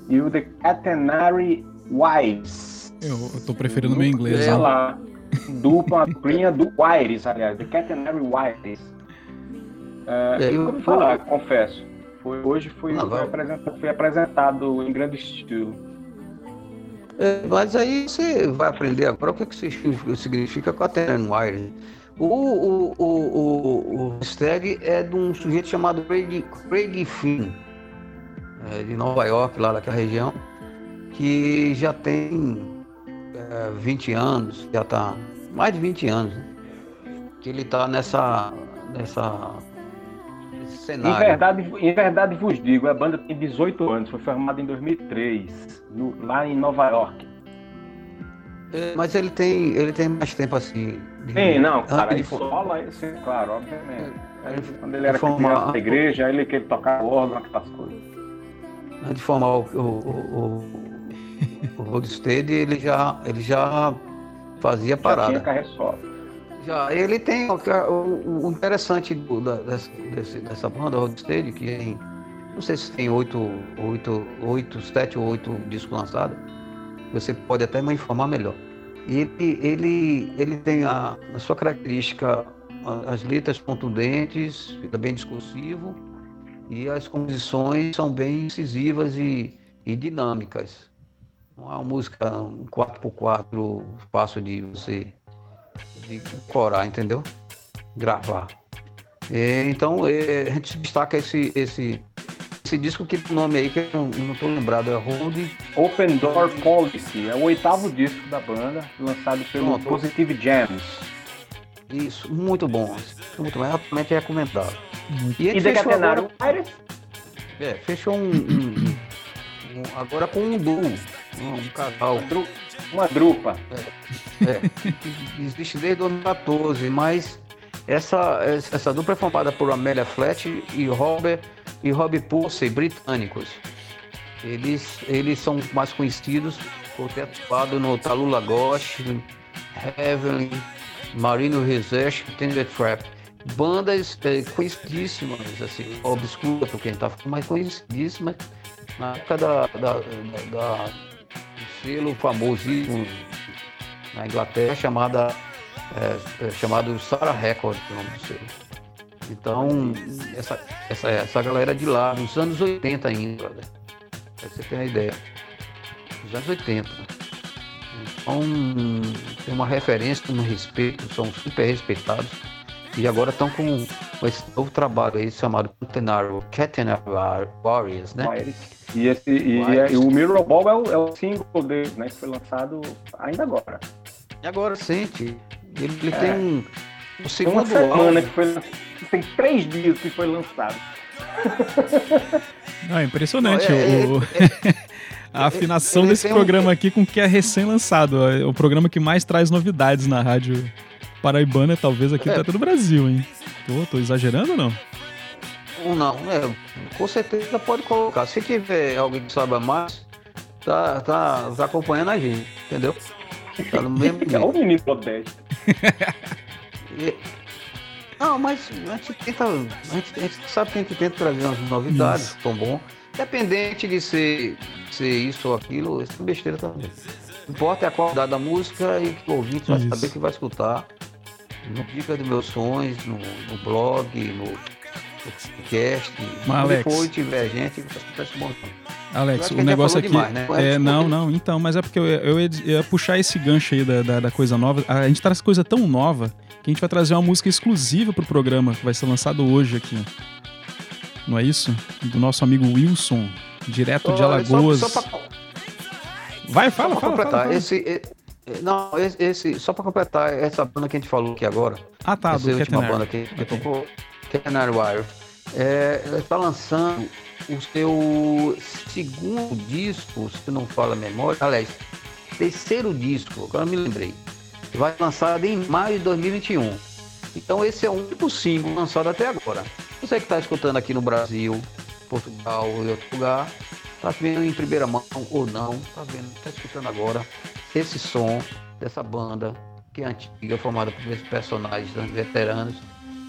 e o The Catenary Wives. Eu, eu tô preferindo meu inglês. É, Olha ó. lá. Dupla cunha do Wires, aliás, The Catenary Wires. É, É, eu vou falar, confesso. Foi, hoje foi, foi, vai. apresentado, foi apresentado em grande estilo. É, mas aí você vai aprender agora o que, que significa- significa Quaternary Wire. O, o, o, o, o Stag é de um sujeito chamado Craig, Craig Finn, é, de Nova York, lá daquela região, que já tem é, 20 anos, já está mais de 20 anos, né? que ele está nessa, nessa, nesse Em cenário. verdade, em verdade vos digo, a banda tem 18 anos, foi formada em 2003, no- lá em Nova York. É, mas ele tem, ele tem mais tempo assim. de- Sim, não, cara, ele sola, aí, sim, claro, obviamente. Ele- quando ele era formar- criança da igreja, ele que ele tocava órgão, aquelas coisas. Antes de formar o, o, o, o, Roadstead, ele já, ele já fazia Já tinha parada. carreira solo. Já, ele tem o, o- o interessante do- da- dessa, dessa banda, Roadstead, que tem, não sei se tem oito, oito, oito, sete ou oito discos lançados, você pode até me informar melhor. Ele, ele, ele tem a, a sua característica, as letras contundentes, fica bem discursivo, e as composições são bem incisivas e, e dinâmicas. Não é uma música um 4x4 fácil de você de corar, entendeu? Gravar. É, então, é, a gente destaca esse, esse, esse disco que tem o nome aí, que eu não, tô lembrado, é Hold. Open Door Policy é o oitavo disco da banda, lançado pelo Pronto. Positive Jams. Isso, muito bom. Muito bom, altamente recomendado. Muito. E ele E Catenary agora, é, fechou um, um- um- agora com um duo, um, um casal. Uma drupa. É, existe desde 2014, mas essa, essa dupla é formada por Amélia Flat e Robert e Rob Pussey, britânicos. Eles, eles são mais conhecidos por ter atuado no Talula Ghost, Heavenly, Marino Research, Tender Trap. Bandas eh, conhecidíssimas, assim, obscura por quem tá falando, mas conhecidíssimas na época da, da, da, da- selo famosíssimo na Inglaterra chamada é, é, chamado Sarah Record, o nome do selo. Então, essa, essa, essa galera de lá, nos anos 80 ainda, brother. Pra você ter uma ideia. Nos anos 80. Então, tem uma referência, um respeito, são super respeitados. E agora estão com, esse novo trabalho aí chamado Catenary, Warriors, né? E, esse, e, Vai. e o Mirror Ball é o, é o single dele, né? Que foi lançado ainda agora. E agora sente. Ele, ele É. tem um, um Tem uma segundo semana álbum. que foi lançado. Tem três dias que foi lançado. Ah, é impressionante Não, é- o- a afinação ele desse tem um- programa aqui com o que é recém-lançado. É o programa que mais traz novidades na rádio paraibana, talvez aqui É. até do Brasil, hein? Tô, tô exagerando ou não? Não, é, com certeza pode colocar. Se tiver alguém que saiba mais, tá, tá, tá acompanhando a gente, entendeu? Tá no mesmo É o menino modesto. E- Não, mas a gente tenta. A gente, a gente sabe que a gente tenta trazer umas novidades, Isso. tão bom. Independente de ser, ser isso ou aquilo, isso é besteira também. O que importa é a qualidade da música e que o ouvinte vai Isso. saber que vai escutar. No Dica dos Meus Sonhos, no, no blog, no, no podcast. Mas, Alex- for e tiver gente, esse bom som. Eu Alex, que o negócio aqui. demais, né? É, não, não, então, mas é porque eu, eu ia, ia puxar esse gancho aí da, da, da coisa nova. A gente traz coisa tão nova que a gente vai trazer uma música exclusiva pro programa que vai ser lançado hoje aqui. Não é isso? Do nosso amigo Wilson, direto de Olha, Alagoas. Só, só pra, Vai, só fala, pra fala, fala, fala. Esse, não, esse, só pra completar essa banda que a gente falou aqui agora. Ah, tá, essa do última Catenary. banda que, que Ok. tocou, Wire. É, ela está lançando o seu segundo disco, se não fala a memória, aliás, terceiro disco, agora me lembrei. Vai lançado em maio de 2021. Então esse é o único single lançado até agora. Você que está escutando aqui no Brasil, Portugal ou em outro lugar, tá vendo em primeira mão ou não, tá vendo, tá escutando agora esse som dessa banda que é antiga, formada por esses personagens veteranos,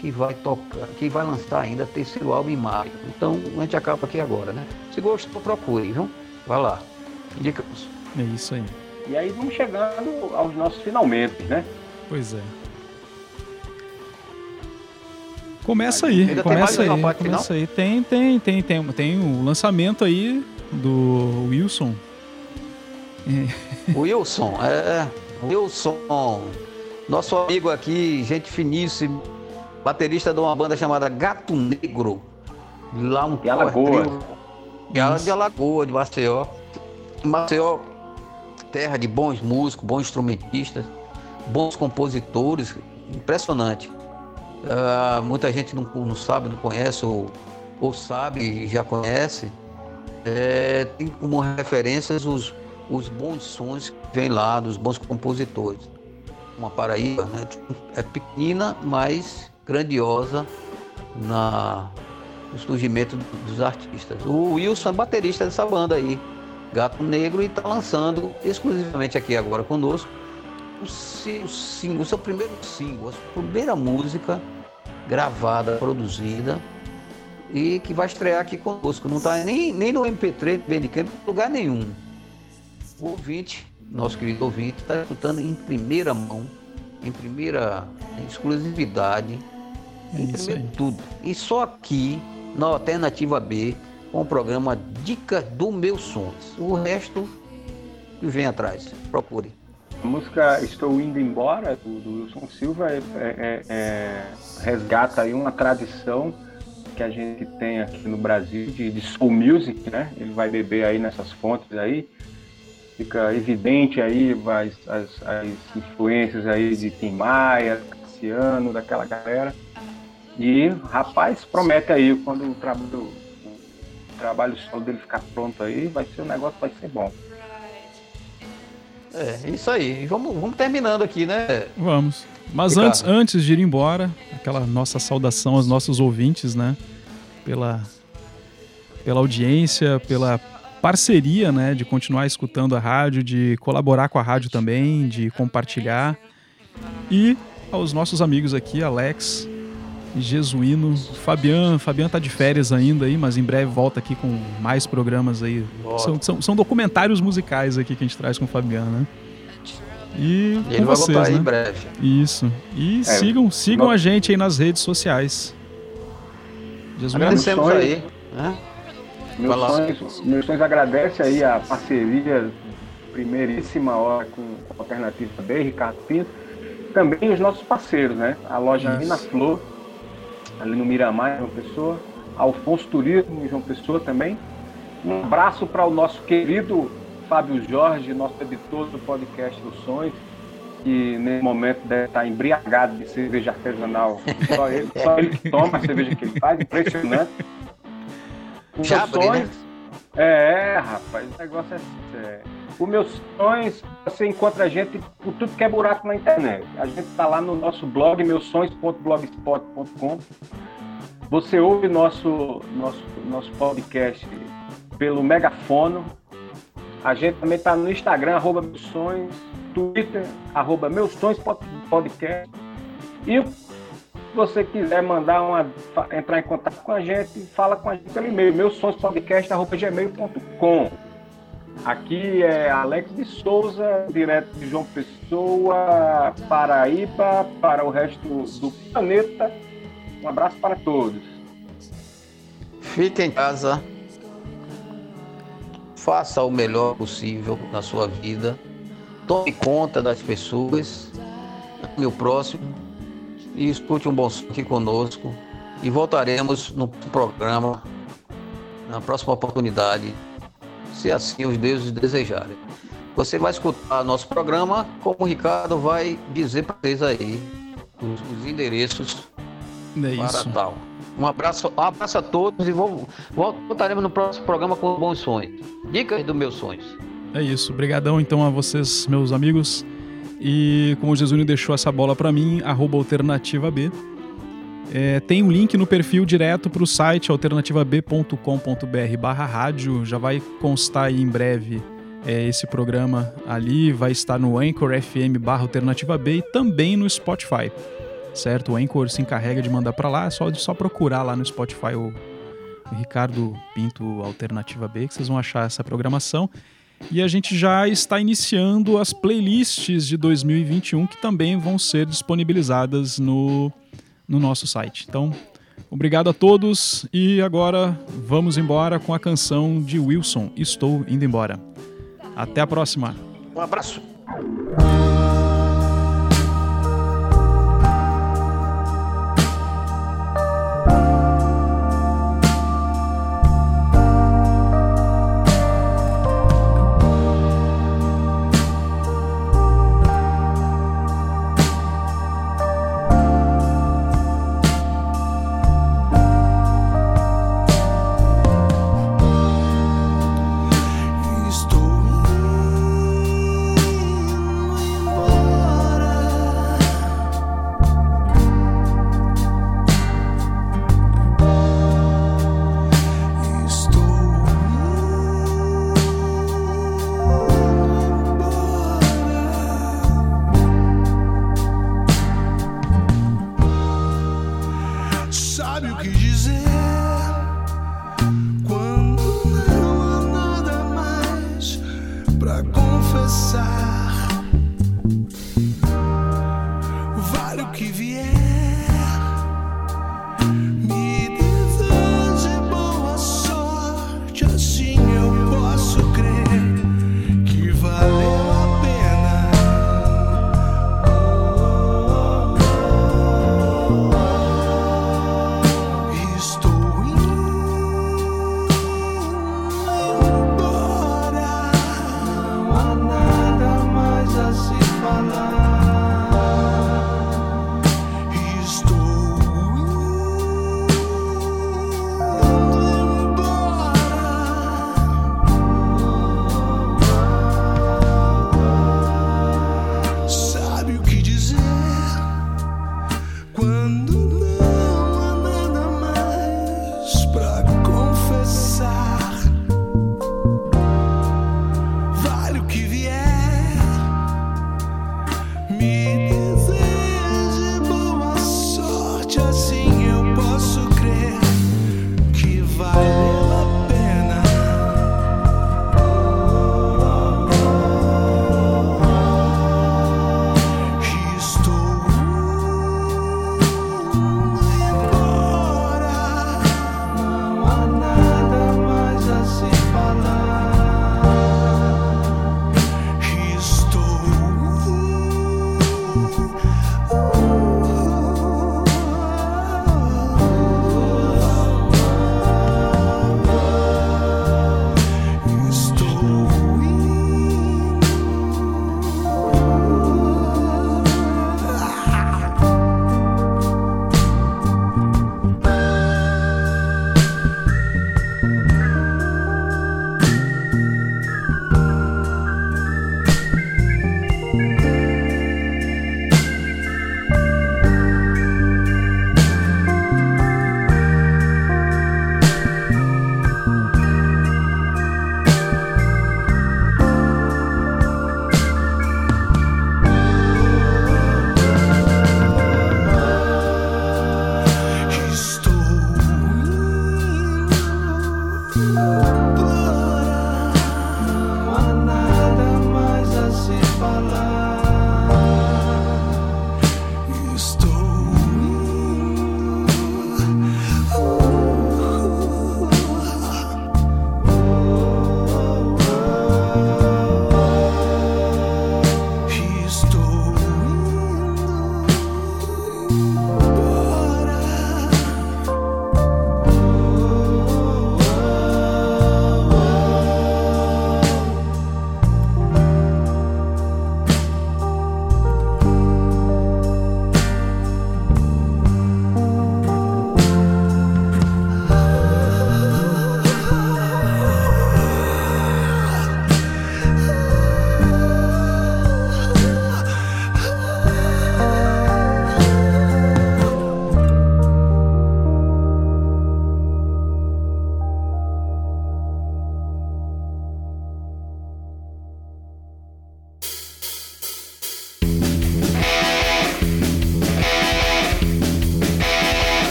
que vai tocar, que vai lançar ainda terceiro álbum em maio. Então a gente acaba aqui agora, né? Se gostou, procure, viu? Vai lá. Indicamos. É isso aí. E aí vamos chegando aos nossos finalmente, né? Pois é. Começa aí, Ainda começa aí, parte final? começa aí. Tem, tem, tem, tem, tem o lançamento aí do Wilson. Wilson, é. Wilson, nosso amigo aqui, gente finíssima, baterista de uma banda chamada Gato Negro. Lá um De Ela de Alagoa, de Maceió. Maceió, terra de bons músicos, bons instrumentistas, bons compositores, impressionante. Ah, muita gente não, não sabe, não conhece, ou, ou sabe e já conhece. É, tem como referências os, os bons sons que vêm lá, dos bons compositores. Uma Paraíba né, é pequena, mas grandiosa na, no surgimento dos artistas. O Wilson é baterista dessa banda aí, Gato Negro, e está lançando exclusivamente aqui agora conosco o seu, single, o seu primeiro single, a primeira música gravada, produzida e que vai estrear aqui conosco. Não está nem, nem no MP3, Bandcamp, lugar nenhum. O ouvinte, nosso querido ouvinte, está escutando em primeira mão, em primeira exclusividade, É em primeiro tudo. E só aqui, na Alternativa B, com o programa Dica do Meus Sons. O resto que vem atrás. Procure. A música Estou Indo Embora, do, do Wilson Silva, é, é- é- resgata aí uma tradição que a gente tem aqui no Brasil de, de soul music, né? Ele vai beber aí nessas fontes aí. Fica evidente aí as, as- as influências aí de Tim Maia, Cassiano, daquela galera. E, rapaz, promete aí, quando o trabalho, o trabalho solo dele ficar pronto aí, vai ser o negócio, vai ser bom. É, isso aí. Vamos, vamos terminando aqui, né? Vamos. Mas Ricardo. antes, antes de ir embora, aquela nossa saudação aos nossos ouvintes, né? Pela, pela audiência, pela parceria, né? De continuar escutando a rádio, de colaborar com a rádio também, de compartilhar. E aos nossos amigos aqui, Alex, Jesuíno, Fabian. Fabian tá de férias ainda aí, mas em breve volta aqui com mais programas aí. São, são, são documentários musicais aqui que a gente traz com o Fabian, né? E Ele com vai vocês, voltar aí né? em breve. Isso. E É, sigam, sigam não- a gente aí nas redes sociais. Jesus Agradecemos aí. né? Meus sonhos, meus sonhos agradece aí a parceria primeiríssima hora com com a Alternativa B, Ricardo Pinto. Também os nossos parceiros, né? A loja. Mina Flor, ali no Miramar, João Pessoa. Alfonso Turismo, João Pessoa também. Um abraço para o nosso querido Fábio Jorge, nosso editor do podcast Os Sonhos, que nesse momento deve estar embriagado de cerveja artesanal. Só ele, só ele que toma a cerveja que ele faz, impressionante. Os Já abri, né? sonhos- É, rapaz, o negócio é sério. Os meus sonhos, você encontra a gente por tudo que é buraco na internet. A gente está lá no nosso blog, meussonhos.blogspot.com. Você ouve nosso, nosso, nosso podcast pelo megafono. A gente também está no Instagram, arroba meus sonhos, Twitter, arroba meus sonhos pod- podcast. E se você quiser mandar uma, entrar em contato com a gente, fala com a gente pelo e-mail, meus sonhos podcast, arroba gmail.com. Aqui é Alex de Souza, direto de João Pessoa, Paraíba, para o resto do planeta. Um abraço para todos. Fique em casa. Faça o melhor possível na sua vida. Tome conta das pessoas, ame o próximo e escute um bom som aqui conosco. E voltaremos no programa na próxima oportunidade, se assim os deuses desejarem. Você vai escutar nosso programa, como o Ricardo vai dizer para vocês aí os, os endereços É para isso. tal. Um abraço, um abraço a todos e vou, vol- voltaremos no próximo programa com bons sonhos. Dicas dos meus sonhos. É isso. Obrigadão então a vocês, meus amigos. E como o Jesus deixou essa bola pra mim, arroba alternativa B. É, tem um link no perfil direto para o site alternativab.com.br barra rádio. Já vai constar aí em breve é, esse programa ali. Vai estar no Anchor FM barra alternativa B e também no Spotify. Certo? O Anchor se encarrega de mandar para lá. É só, só procurar lá no Spotify o Ricardo Pinto Alternativa B que vocês vão achar essa programação. E a gente já está iniciando as playlists de 2021 que também vão ser disponibilizadas no, no nosso site. Então, obrigado a todos e agora vamos embora com a canção de Wilson, Estou Indo Embora. Até a próxima! Um abraço.